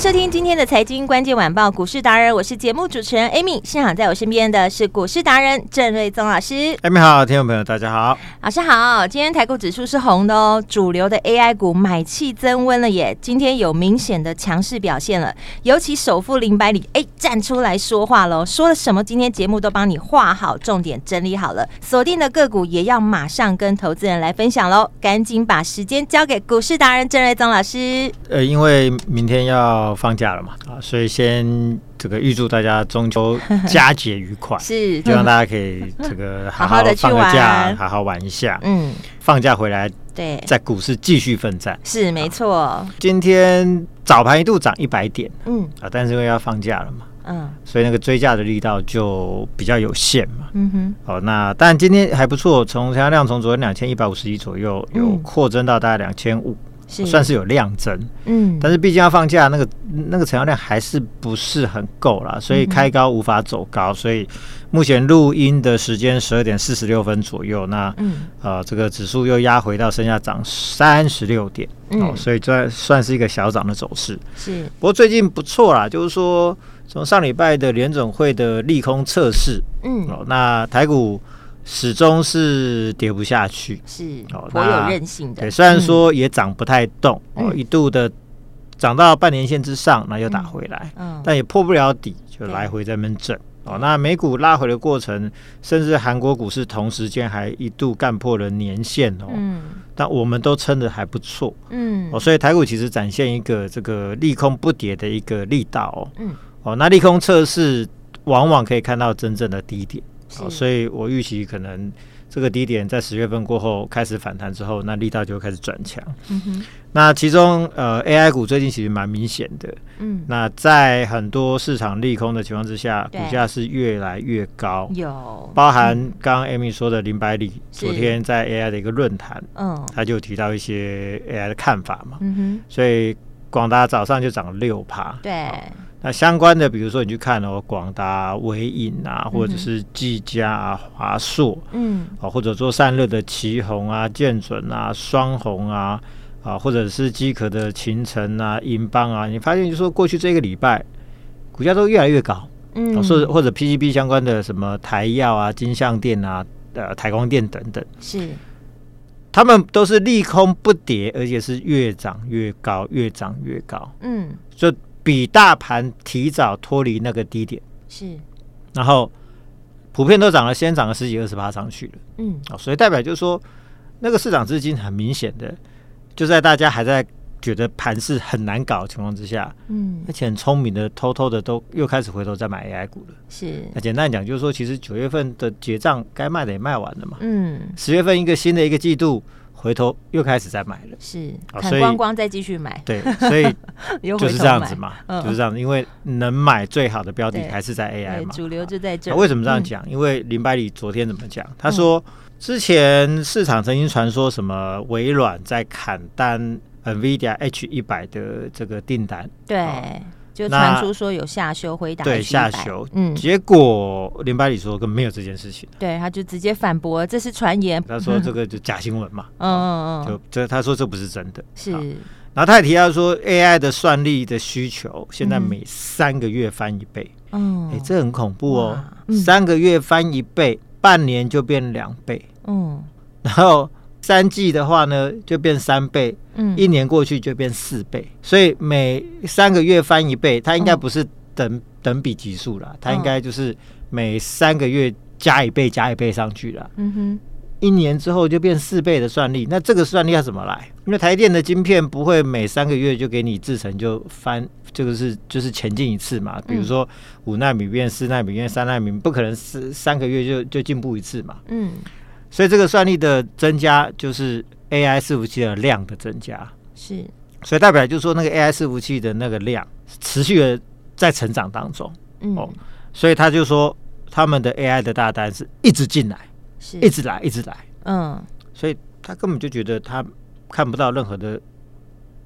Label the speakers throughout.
Speaker 1: 迎收听今天的财经关键晚报股市达人，我是节目主持人 Amy。现场在我身边的是股市达人郑瑞宗老师。
Speaker 2: Amy 好，听众朋友大家好，
Speaker 1: 老师好。今天台股指数是红的哦，主流的 AI 股买气增温了耶，今天有明显的强势表现了。尤其首富林百里哎站出来说话喽，说了什么？今天节目都帮你画好重点，整理好了，锁定的个股也要马上跟投资人来分享喽。赶紧把时间交给股市达人郑瑞宗老师。
Speaker 2: 呃，因为明天要。放假了嘛啊，所以先这个预祝大家中秋 佳节愉快，
Speaker 1: 是。
Speaker 2: 希望大家可以这个好好的放个假，好好玩一下。嗯，放假回来，对，在股市继续奋战，
Speaker 1: 是没错。
Speaker 2: 今天早盘一度涨一百点，嗯。啊，但是因为要放假了嘛，嗯，所以那个追价的力道就比较有限嘛。嗯哼，好，那但今天还不错，从成交量从昨天两千一百五十亿左右，有扩增到大概两千五。是。算是有量增，嗯，但是毕竟要放假，那个那个成交量还是不是很够啦，所以开高无法走高，所以目前录音的时间十二点四十六分左右，那嗯。呃这个指数又压回到剩下涨三十六点，哦，所以这算是一个小涨的走势，是。不过最近不错啦，就是说从上礼拜的联总会的利空测试，嗯，哦，那台股。始终是跌不下去，
Speaker 1: 是哦，颇有韧性的。
Speaker 2: 对，虽然说也涨不太动，嗯、哦，一度的涨到半年线之上，那又打回来，嗯，但也破不了底，就来回在那边震。哦，那美股拉回的过程，甚至韩国股市同时间还一度干破了年线哦，嗯，但我们都撑的还不错，嗯，哦，所以台股其实展现一个这个利空不跌的一个力道哦，嗯，哦，那利空测试往往可以看到真正的低点。是所以我预期可能这个低点在十月份过后开始反弹之后，那力道就会开始转强。那其中呃 AI 股最近其实蛮明显的，嗯，那在很多市场利空的情况之下，股价是越来越高。有包含刚刚 Amy 说的林百里，嗯、昨天在 AI 的一个论坛，嗯，他就提到一些 AI 的看法嘛。嗯哼，所以广达早上就涨了六趴。对。那相关的，比如说你去看哦，广达、微影啊，或者是技嘉啊、华硕，嗯，啊，或者做散热的奇宏啊、建准啊、双鸿啊，啊，或者是机壳的勤诚啊、英邦啊，你发现就是说过去这个礼拜股价都越来越高，嗯，或者或者 PCB 相关的什么台药啊、金像电啊、呃台光电等等，是，他们都是利空不跌，而且是越涨越高，越涨越高，嗯，就。比大盘提早脱离那个低点。是，然后普遍都涨了，先涨了十几二十趴上去了，嗯，所以代表就是说，那个市场资金很明显的就在大家还在觉得盘是很难搞的情况之下，嗯，而且很聪明的偷偷的都又开始回头再买 AI 股了，是。那简单讲就是说，其实九月份的结账该卖的也卖完了嘛，嗯，十月份一个新的一个季度。回头又开始再买了，
Speaker 1: 是看光光再继续买，
Speaker 2: 对，所以 就是这样子嘛，就是这样子，因为能买最好的标的还是在 AI 嘛，
Speaker 1: 主流就在这。
Speaker 2: 为什么这样讲？因为林百里昨天怎么讲？他说之前市场曾经传说什么微软在砍单 NVIDIA H 一百的这个订单，
Speaker 1: 对。就传出说有下修回答，
Speaker 2: 对下修，嗯，结果林百里说根本没有这件事情，
Speaker 1: 对，他就直接反驳，这是传言，
Speaker 2: 他说这 个就假新闻嘛，嗯嗯嗯，就这他说这不是真的，是，然后他也提到说 AI 的算力的需求现在每三个月翻一倍，嗯，哎，这很恐怖哦，三个月翻一倍，半年就变两倍，嗯，然后。三季的话呢，就变三倍，嗯，一年过去就变四倍，所以每三个月翻一倍，它应该不是等、嗯、等比级数了，它应该就是每三个月加一倍加一倍上去了，嗯哼，一年之后就变四倍的算力，那这个算力要怎么来？因为台电的晶片不会每三个月就给你制成就翻，这个是就是前进一次嘛。比如说五纳米变四纳米变三纳米，不可能是三个月就就进步一次嘛。嗯，所以这个算力的增加就是 AI 伺服器的量的增加，是，所以代表就是说那个 AI 伺服器的那个量持续的在成长当中。嗯，哦，所以他就说他们的 AI 的大单是一直进来，是一直来一直来。嗯，所以他根本就觉得他。看不到任何的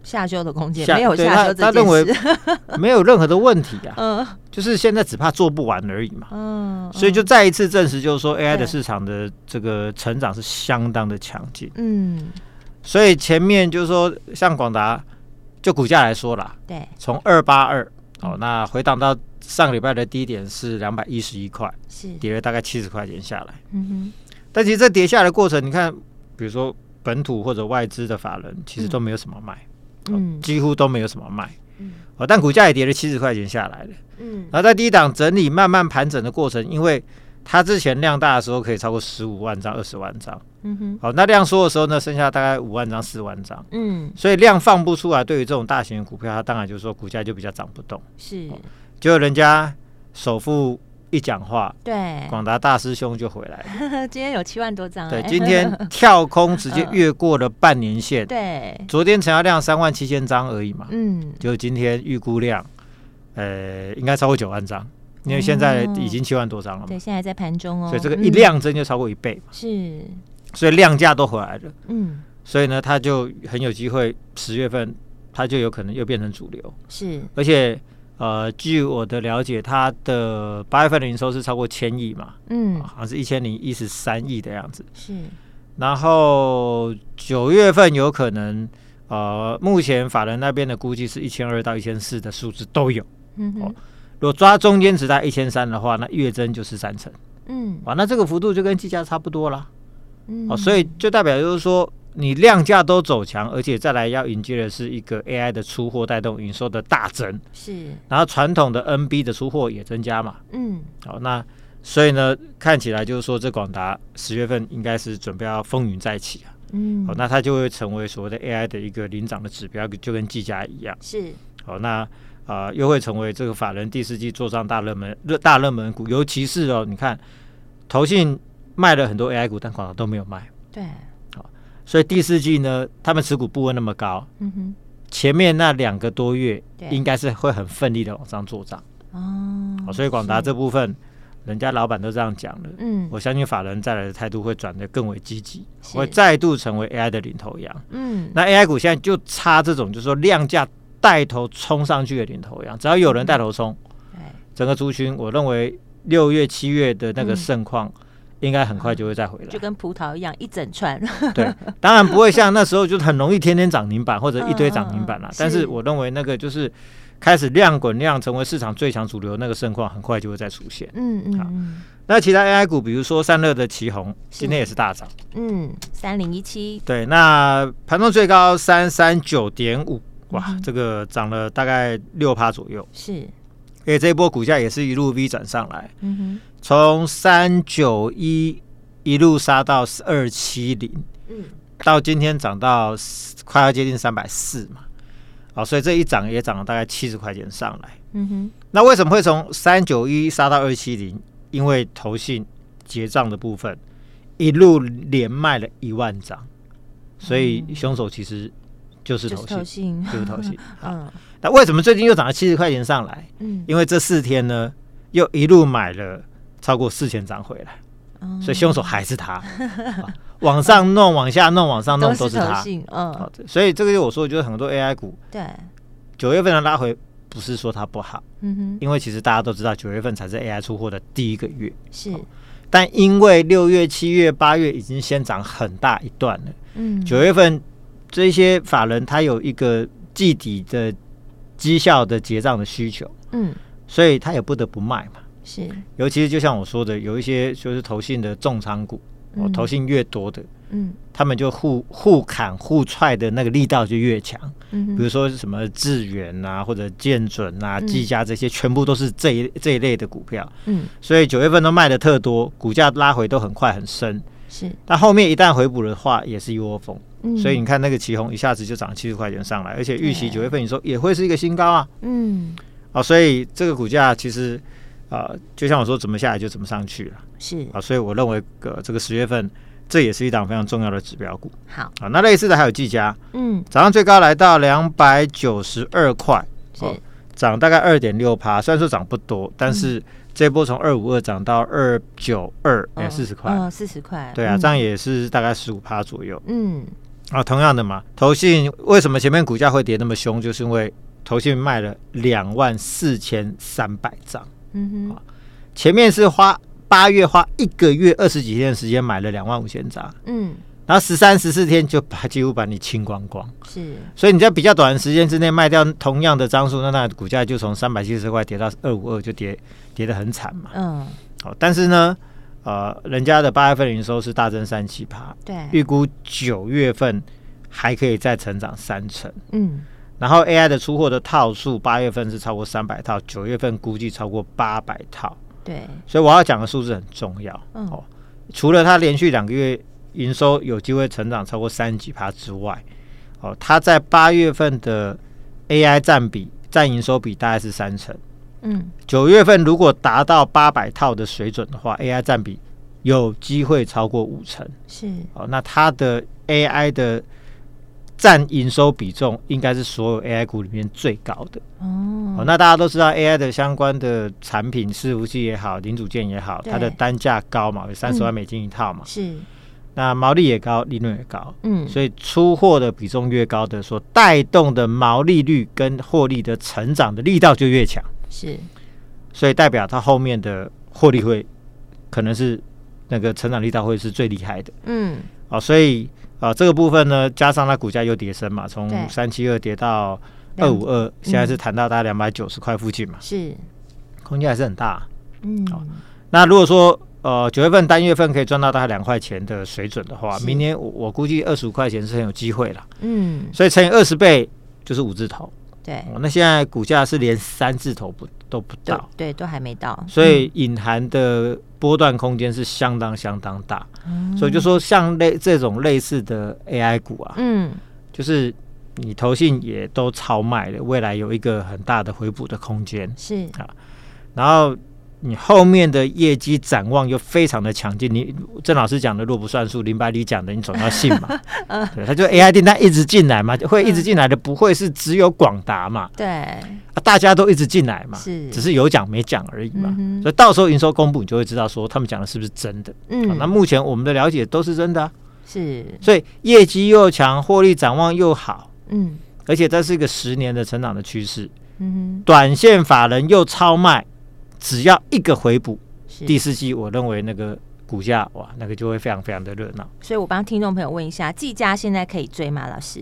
Speaker 3: 下修的空间，没有下修。
Speaker 2: 他认为 没有任何的问题啊，嗯，就是现在只怕做不完而已嘛，嗯，所以就再一次证实，就是说 AI 的市场的这个成长是相当的强劲，嗯，所以前面就是说像广达，就股价来说啦，对，从二八二哦，那回档到上个礼拜的低点是两百一十一块，是。跌了大概七十块钱下来，嗯哼，但其实这跌下来的过程，你看，比如说。本土或者外资的法人其实都没有什么卖，嗯，几乎都没有什么卖，嗯，哦，但股价也跌了七十块钱下来了，嗯，然后在低档整理慢慢盘整的过程，因为它之前量大的时候可以超过十五万张、二十万张，嗯哼，好，那量缩的时候呢，剩下大概五万张、四万张，嗯，所以量放不出来，对于这种大型的股票，它当然就是说股价就比较涨不动，是，就人家首富。一讲话，对，广达大师兄就回来了。
Speaker 3: 今天有七万多张，
Speaker 2: 对，今天跳空直接 越过了半年线。
Speaker 3: 对，
Speaker 2: 昨天成交量三万七千张而已嘛。嗯，就今天预估量，呃，应该超过九万张，因为现在已经七万多张了
Speaker 3: 嘛。对，现在在盘中哦。
Speaker 2: 所以这个一量增就超过一倍嘛。
Speaker 3: 是，
Speaker 2: 所以量价都回来了。嗯，所以呢，它就很有机会，十月份它就有可能又变成主流。是，而且。呃，据我的了解，它的八月份的营收是超过千亿嘛？嗯，好像是一千零一十三亿的样子。是，然后九月份有可能，呃，目前法人那边的估计是一千二到一千四的数字都有。嗯哼，哦，如果抓中间值在一千三的话，那月增就是三成。嗯，哇，那这个幅度就跟计价差不多啦。嗯，哦，所以就代表就是说。你量价都走强，而且再来要迎接的是一个 AI 的出货带动营收的大增，是。然后传统的 NB 的出货也增加嘛，嗯。好，那所以呢，看起来就是说，这广达十月份应该是准备要风云再起啊，嗯。好，那它就会成为所谓的 AI 的一个领涨的指标，就跟技嘉一样，是。好，那啊、呃，又会成为这个法人第四季做账大热门热大热门股，尤其是哦，你看，投信卖了很多 AI 股，但广达都没有卖，对。所以第四季呢，他们持股部位那么高，嗯哼，前面那两个多月应该是会很奋力的往上做涨。哦。所以广达这部分，人家老板都这样讲了，嗯，我相信法人再来的态度会转得更为积极，会再度成为 AI 的领头羊。嗯，那 AI 股现在就差这种，就是说量价带头冲上去的领头羊，只要有人带头冲，整个族群，我认为六月、七月的那个盛况。应该很快就会再回来，
Speaker 3: 就跟葡萄一样一整串。
Speaker 2: 对，当然不会像那时候就很容易天天涨停板或者一堆涨停板了。但是我认为那个就是开始量滚量成为市场最强主流那个盛况，很快就会再出现。嗯嗯。好，那其他 AI 股，比如说散热的奇鋐，今天也是大涨。
Speaker 3: 嗯，三零一七。
Speaker 2: 对，那盘中最高三三九点五，哇，这个涨了大概六趴左右。是。因为这一波股价也是一路 V 转上来，嗯哼，从三九一一路杀到二七零，嗯，到今天涨到快要接近三百四嘛，好，所以这一涨也涨了大概七十块钱上来，嗯哼，那为什么会从三九一杀到二七零？因为投信结账的部分一路连卖了一万张，所以凶手其实。就是投信，就是投信。好，那为什么最近又涨了七十块钱上来？嗯，因为这四天呢，又一路买了超过四千张回来，所以凶手还是他。往上弄，往下弄，往上弄都是他。嗯，所以这个就我说，就是很多 AI 股，对，九月份的拉回不是说它不好，嗯哼，因为其实大家都知道，九月份才是 AI 出货的第一个月，是。但因为六月、七月、八月已经先涨很大一段了，嗯，九月份。这些法人他有一个季底的绩效的结账的需求，嗯，所以他也不得不卖嘛。是，尤其是就像我说的，有一些就是投信的重仓股，哦，投信越多的，嗯，他们就互互砍互踹的那个力道就越强。嗯，比如说什么智原啊，或者建准啊、技嘉这些，全部都是这一这一类的股票。嗯，所以九月份都卖的特多，股价拉回都很快很深。是，但后面一旦回补的话，也是一窝蜂。嗯、所以你看那个旗红一下子就涨七十块钱上来，而且预期九月份你说也会是一个新高啊。嗯，啊，所以这个股价其实啊、呃，就像我说，怎么下来就怎么上去了。是啊，所以我认为个这个十月份这也是一档非常重要的指标股。好啊，那类似的还有技嘉，嗯，早上最高来到两百九十二块，是涨大概二点六趴，虽然说涨不多，但是。这波从二五二涨到二九二，哎，四十块，
Speaker 3: 嗯，四十块，
Speaker 2: 对啊，这样也是大概十五趴左右。嗯，啊，同样的嘛，投信为什么前面股价会跌那么凶？就是因为投信卖了两万四千三百张。嗯哼，前面是花八月花一个月二十几天的时间买了两万五千张。嗯。然后十三十四天就把几乎把你清光光，是，所以你在比较短的时间之内卖掉同样的张数，那那股价就从三百七十块跌到二五二，就跌跌得很惨嘛。嗯，好，但是呢，呃，人家的八月份营收是大增三七趴，对，预估九月份还可以再成长三成，嗯，然后 AI 的出货的套数八月份是超过三百套，九月份估计超过八百套，对，所以我要讲的数字很重要，嗯，哦，除了它连续两个月。营收有机会成长超过三十几趴之外，哦，它在八月份的 AI 占比占营收比大概是三成，嗯，九月份如果达到八百套的水准的话，AI 占比有机会超过五成，是。哦，那它的 AI 的占营收比重应该是所有 AI 股里面最高的。哦，哦，那大家都知道 AI 的相关的产品伺服器也好，零组件也好，它的单价高嘛，有三十万美金一套嘛，嗯、是。那毛利也高，利润也高，嗯，所以出货的比重越高的，所带动的毛利率跟获利的成长的力道就越强，是，所以代表它后面的获利会可能是那个成长力道会是最厉害的，嗯，哦，所以啊这个部分呢，加上它股价又跌升嘛，从三七二跌到二五二，现在是谈到大概两百九十块附近嘛，是，空间还是很大，嗯，好，那如果说。呃，九月份单月份可以赚到大概两块钱的水准的话，明年我我估计二十五块钱是很有机会了。嗯，所以乘以二十倍就是五字头。对、哦，那现在股价是连三字头不都不到，
Speaker 3: 对，都还没到，
Speaker 2: 所以隐含的波段空间是相当相当大。嗯，所以就说像类这种类似的 AI 股啊，嗯，就是你投信也都超卖了，未来有一个很大的回补的空间。是啊，然后。你后面的业绩展望又非常的强劲，你郑老师讲的若不算数，林百里讲的你总要信嘛。嗯，对，他就 AI 订单一直进来嘛，会一直进来的，不会是只有广达嘛？对，啊，大家都一直进来嘛，是，只是有讲没讲而已嘛。所以到时候营收公布，你就会知道说他们讲的是不是真的。嗯，那目前我们的了解都是真的啊。是，所以业绩又强，获利展望又好。嗯，而且这是一个十年的成长的趋势。嗯，短线法人又超卖。只要一个回补，第四季我认为那个股价哇，那个就会非常非常的热闹。
Speaker 3: 所以我帮听众朋友问一下，技嘉现在可以追吗？老师？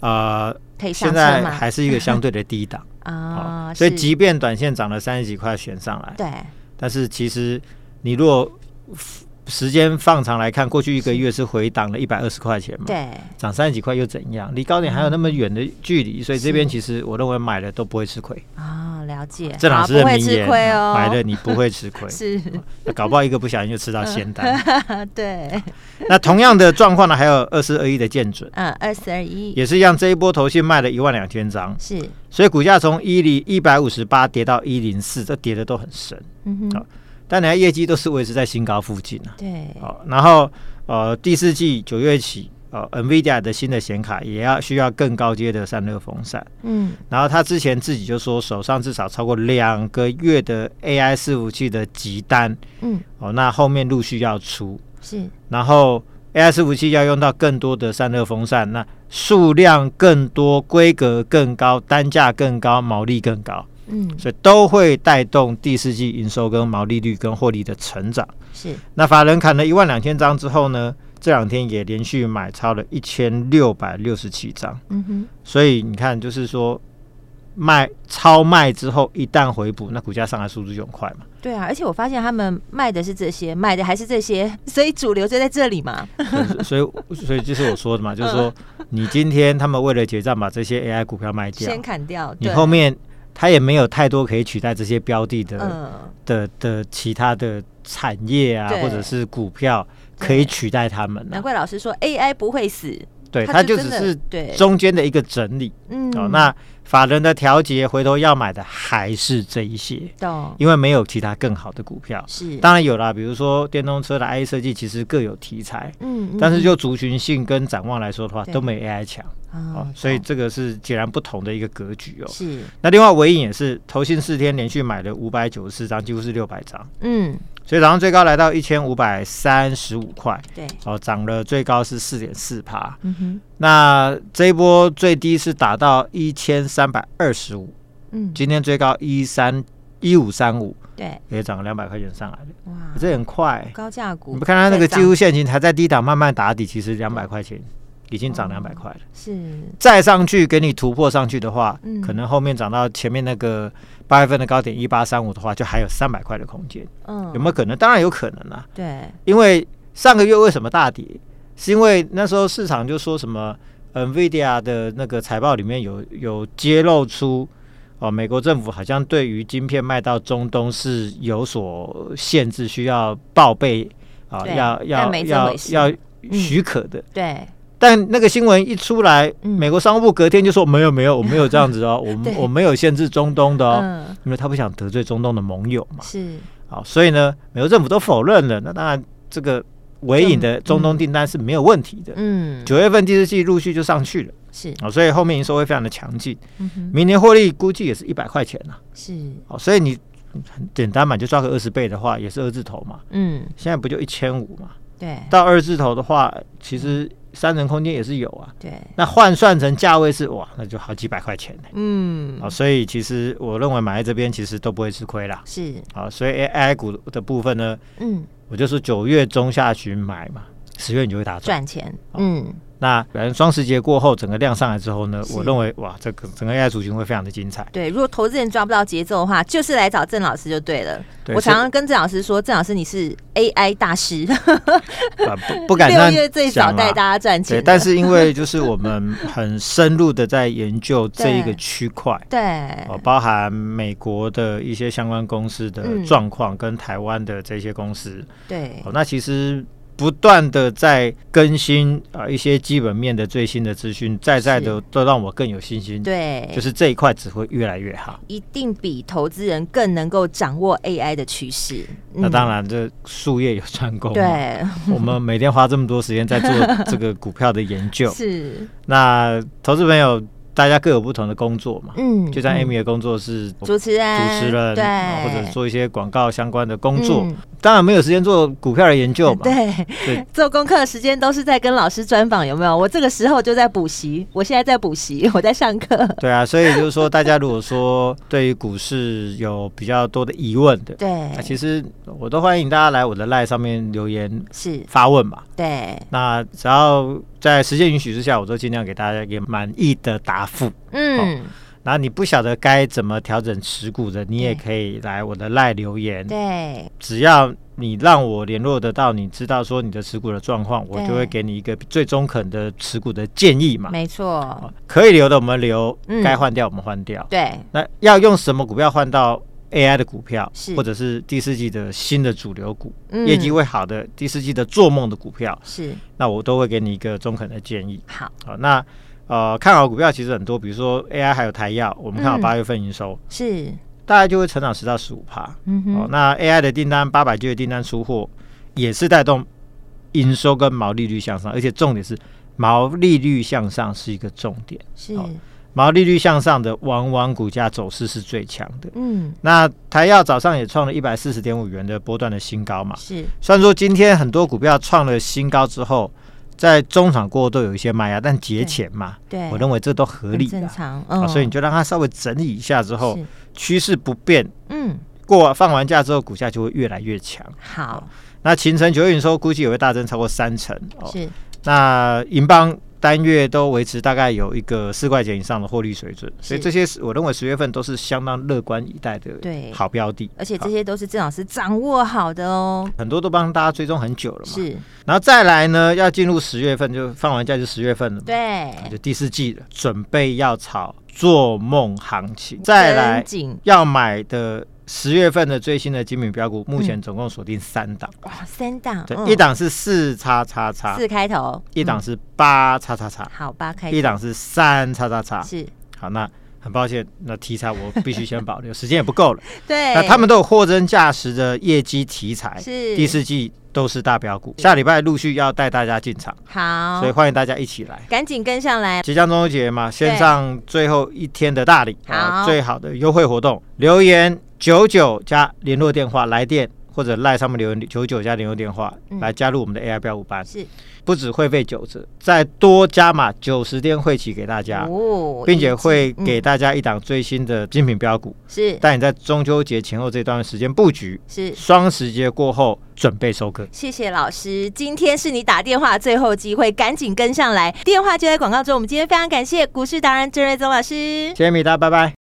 Speaker 2: 呃，可以？现在还是一个相对的低档 啊、哦，所以即便短线涨了三十几块选上来，对，但是其实你如果。时间放长来看，过去一个月是回档了一百二十块钱嘛？对，涨三十几块又怎样？离高点还有那么远的距离，所以这边其实我认为买了都不会吃亏
Speaker 3: 啊。了解，
Speaker 2: 郑老师的名言，买了你不会吃亏，是，搞不好一个不小心就吃到仙丹。对，那同样的状况呢，还有二四二一的建准，
Speaker 3: 嗯，二四二一
Speaker 2: 也是一样，这一波头信卖了一万两千张，是，所以股价从一零一百五十八跌到一零四，这跌的都很深，嗯哼。但人家业绩都是维持在新高附近啊。对，好，然后呃，第四季九月起，呃，NVIDIA 的新的显卡也要需要更高阶的散热风扇。嗯，然后他之前自己就说手上至少超过两个月的 AI 伺服器的集单。嗯，哦，那后面陆续要出。是，然后 AI 伺服器要用到更多的散热风扇，那数量更多，规格更高，单价更高，毛利更高。嗯，所以都会带动第四季营收跟毛利率跟获利的成长。是，那法人砍了一万两千张之后呢，这两天也连续买超了一千六百六十七张。嗯哼，所以你看，就是说卖超卖之后，一旦回补，那股价上来速度就很快嘛。
Speaker 3: 对啊，而且我发现他们卖的是这些，买的还是这些，所以主流就在这里嘛。
Speaker 2: 所以，所以就是我说的嘛，就是说 你今天他们为了结账，把这些 AI 股票卖掉，
Speaker 3: 先砍掉，
Speaker 2: 你后面。它也没有太多可以取代这些标的的、嗯、的的其他的产业啊，或者是股票可以取代他们、啊。
Speaker 3: 难怪老师说 AI 不会死，
Speaker 2: 对，它就只是中间的一个整理。嗯，哦，那法人的调节，回头要买的还是这一些。懂，因为没有其他更好的股票。是，当然有啦，比如说电动车的 IC 设计，其实各有题材。嗯，但是就族群性跟展望来说的话，都没 AI 强。哦，所以这个是截然不同的一个格局哦。是。那另外纬颖也是，投信四天连续买了五百九十四张，几乎是六百张。嗯。所以早上最高来到一千五百三十五块。对。哦，涨了最高是四点四趴。嗯哼。那这一波最低是打到一千三百二十五。嗯。今天最高一三一五三五。对。也涨了两百块钱上来了。哇。这很快。高价股。你不看它那个技术线型还在低档慢慢打底，其实两百块钱。已经涨两百块了，是再上去给你突破上去的话，嗯、可能后面涨到前面那个八月份的高点一八三五的话，就还有三百块的空间。嗯，有没有可能？当然有可能啊。对，因为上个月为什么大跌？是因为那时候市场就说什么，NVIDIA 的那个财报里面有有揭露出哦，美国政府好像对于晶片卖到中东是有所限制，需要报备啊，要要要要许可的。对。但那个新闻一出来，美国商务部隔天就说没有没有，我没有 这样子哦，我们我没有限制中东的哦，因为他不想得罪中东的盟友嘛。是，好，所以呢，美国政府都否认了。那当然，这个尾影的中东订单是没有问题的。嗯，九月份第四季陆续就上去了。是，好，所以后面营收会非常的强劲。明年获利估计也是一百块钱呐。是，好，所以你很简单嘛，就抓个二十倍的话，也是二字头嘛。嗯，现在不就一千五嘛？对，到二字头的话，其实。三成空间也是有啊，对，那换算成价位是哇，那就好几百块钱呢。嗯，啊，所以其实我认为买在这边其实都不会吃亏啦。是，啊，所以 AI 股的部分呢，嗯，我就是九月中下旬买嘛，十月你就会打赚钱。嗯。那反正双十节过后，整个量上来之后呢，我认为哇，这个整个 AI 族群会非常的精彩。对，如果投资人抓不到节奏的话，就是来找郑老师就对了。我常常跟郑老师说，郑老师你是 AI 大师，不不敢六月最早带大家赚钱。对，但是因为就是我们很深入的在研究 这一个区块，对，哦，包含美国的一些相关公司的状况，跟台湾的这些公司，对，哦，那其实。不断的在更新啊，一些基本面的最新的资讯，在在的都让我更有信心。对，就是这一块只会越来越好，一定比投资人更能够掌握 AI 的趋势。嗯、那当然，这术业有专攻。对，我们每天花这么多时间在做这个股票的研究。是，那投资朋友。大家各有不同的工作嘛，嗯，就像 Amy 的工作是主持人，主持人，对，或者做一些广告相关的工作，当然没有时间做股票的研究嘛，对，对，做功课的时间都是在跟老师专访，有没有？我这个时候就在补习，我现在在补习，我在上课。对啊，所以就是说，大家如果说对于股市有比较多的疑问的，对，那其实我都欢迎大家来我的 LINE 上面留言，是。发问嘛，对，那只要。在时间允许之下，我都尽量给大家一个满意的答复。嗯，哦、然后你不晓得该怎么调整持股的，你也可以来我的赖留言。对，只要你让我联络得到，你知道说你的持股的状况，我就会给你一个最中肯的持股的建议嘛。没错、哦，可以留的我们留，该换掉我们换掉。对、嗯，那要用什么股票换到？AI 的股票，是或者是第四季的新的主流股，嗯、业绩会好的第四季的做梦的股票，是那我都会给你一个中肯的建议。好，好，那呃看好股票其实很多，比如说 AI 还有台药，我们看好八月份营收、嗯、是大概就会成长十到十五趴。嗯哼，那 AI 的订单八百 G 的订单出货也是带动营收跟毛利率向上，而且重点是毛利率向上是一个重点。是。毛利率向上的，往往股价走势是最强的。嗯，那台药早上也创了一百四十点五元的波段的新高嘛。是，虽然说今天很多股票创了新高之后，在中场过后都有一些卖压，但节前嘛，对，我认为这都合理的，正常。嗯，所以你就让它稍微整理一下之后，趋势不变。嗯，过放完假之后，股价就会越来越强。好，那秦城九月营收估计也会大增超过三成。是，那银邦。单月都维持大概有一个四块钱以上的获利水准，所以这些我认为十月份都是相当乐观以待的好标的，而且这些都是郑老师掌握好的哦，很多都帮大家追踪很久了嘛。是，然后再来呢，要进入十月份，就放完假就十月份了嘛，对，就第四季了，准备要炒做梦行情，再来要买的十月份的最新的精品标股，目前总共锁定三档。
Speaker 3: 哇，三档，
Speaker 2: 对，一档是四叉叉叉，
Speaker 3: 四开头；
Speaker 2: 一档是八叉叉叉，
Speaker 3: 好，八开头；
Speaker 2: 一档是三叉叉叉，
Speaker 3: 是。
Speaker 2: 好，那很抱歉，那题材我必须先保留，时间也不够了。
Speaker 3: 对，
Speaker 2: 那他们都有货真价实的业绩题材，
Speaker 3: 是。
Speaker 2: 第四季。都是大标股，下礼拜陆续要带大家进场，
Speaker 3: 好，
Speaker 2: 所以欢迎大家一起来，
Speaker 3: 赶紧跟上来。
Speaker 2: 即将中秋节嘛，线上最后一天的大礼，
Speaker 3: 好，
Speaker 2: 最好的优惠活动，留言九九加联络电话来电。或者赖上面留言九九加联络电话、嗯、来加入我们的 AI 标股班，
Speaker 3: 是
Speaker 2: 不止会费九折，再多加码九十天会期给大家，哦，并且会给大家一档最新的精品标股，
Speaker 3: 是
Speaker 2: 带你在中秋节前后这段时间布局，
Speaker 3: 是
Speaker 2: 双十节过后准备收割。
Speaker 3: 谢谢老师，今天是你打电话最后机会，赶紧跟上来，电话就在广告中。我们今天非常感谢股市达人郑瑞宗老师，
Speaker 2: 谢谢米大，拜拜。